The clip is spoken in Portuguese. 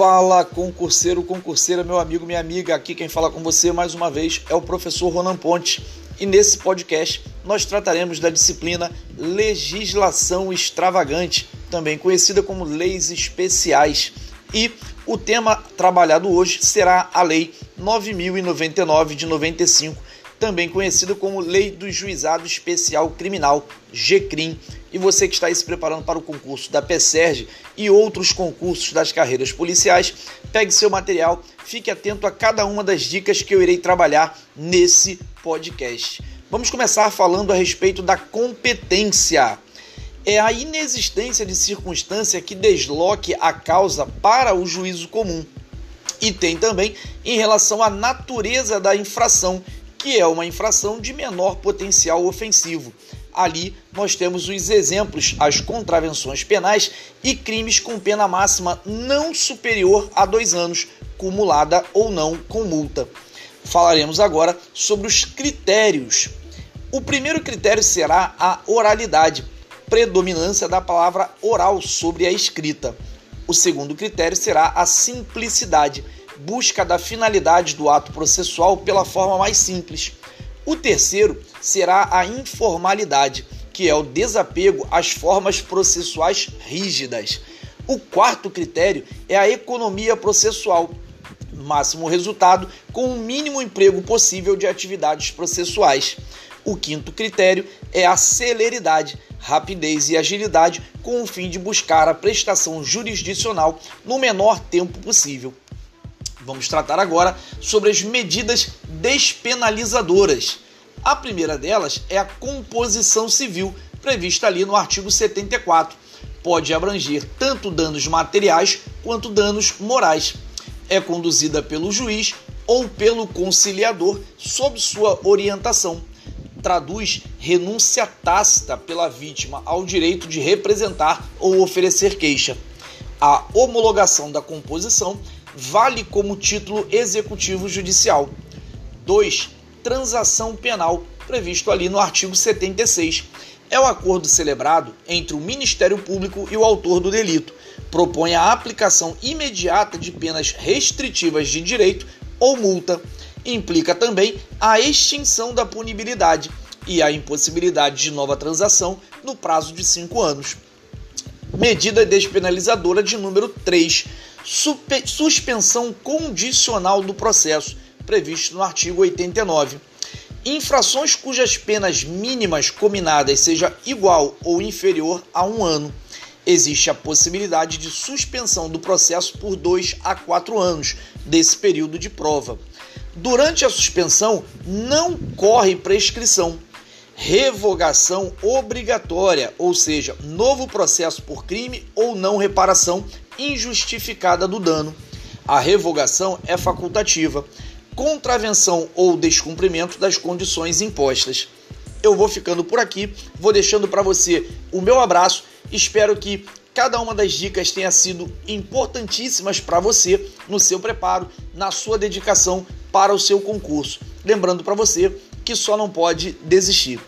Fala concurseiro, concurseira, meu amigo, minha amiga. Aqui quem fala com você mais uma vez é o professor Ronan Ponte. E nesse podcast nós trataremos da disciplina Legislação Extravagante, também conhecida como Leis Especiais. E o tema trabalhado hoje será a Lei 9099 de 95, também conhecida como Lei do Juizado Especial Criminal, GCRIM. E você que está se preparando para o concurso da PSERG e outros concursos das carreiras policiais, pegue seu material, fique atento a cada uma das dicas que eu irei trabalhar nesse podcast. Vamos começar falando a respeito da competência. É a inexistência de circunstância que desloque a causa para o juízo comum. E tem também em relação à natureza da infração, que é uma infração de menor potencial ofensivo. Ali nós temos os exemplos, as contravenções penais e crimes com pena máxima não superior a dois anos, cumulada ou não com multa. Falaremos agora sobre os critérios. O primeiro critério será a oralidade, predominância da palavra oral sobre a escrita. O segundo critério será a simplicidade, busca da finalidade do ato processual pela forma mais simples. O terceiro será a informalidade, que é o desapego às formas processuais rígidas. O quarto critério é a economia processual, máximo resultado com o mínimo emprego possível de atividades processuais. O quinto critério é a celeridade, rapidez e agilidade com o fim de buscar a prestação jurisdicional no menor tempo possível. Vamos tratar agora sobre as medidas despenalizadoras. A primeira delas é a composição civil, prevista ali no artigo 74. Pode abranger tanto danos materiais quanto danos morais. É conduzida pelo juiz ou pelo conciliador sob sua orientação. Traduz renúncia tácita pela vítima ao direito de representar ou oferecer queixa. A homologação da composição vale como título executivo judicial. 2. Transação penal, previsto ali no artigo 76. É o acordo celebrado entre o Ministério Público e o autor do delito. Propõe a aplicação imediata de penas restritivas de direito ou multa. Implica também a extinção da punibilidade e a impossibilidade de nova transação no prazo de cinco anos. Medida despenalizadora de número 3 suspensão condicional do processo, previsto no artigo 89. Infrações cujas penas mínimas combinadas seja igual ou inferior a um ano. Existe a possibilidade de suspensão do processo por dois a quatro anos desse período de prova. Durante a suspensão, não corre prescrição. Revogação obrigatória, ou seja, novo processo por crime ou não reparação injustificada do dano. A revogação é facultativa, contravenção ou descumprimento das condições impostas. Eu vou ficando por aqui, vou deixando para você o meu abraço. Espero que cada uma das dicas tenha sido importantíssimas para você no seu preparo, na sua dedicação para o seu concurso. Lembrando para você que só não pode desistir.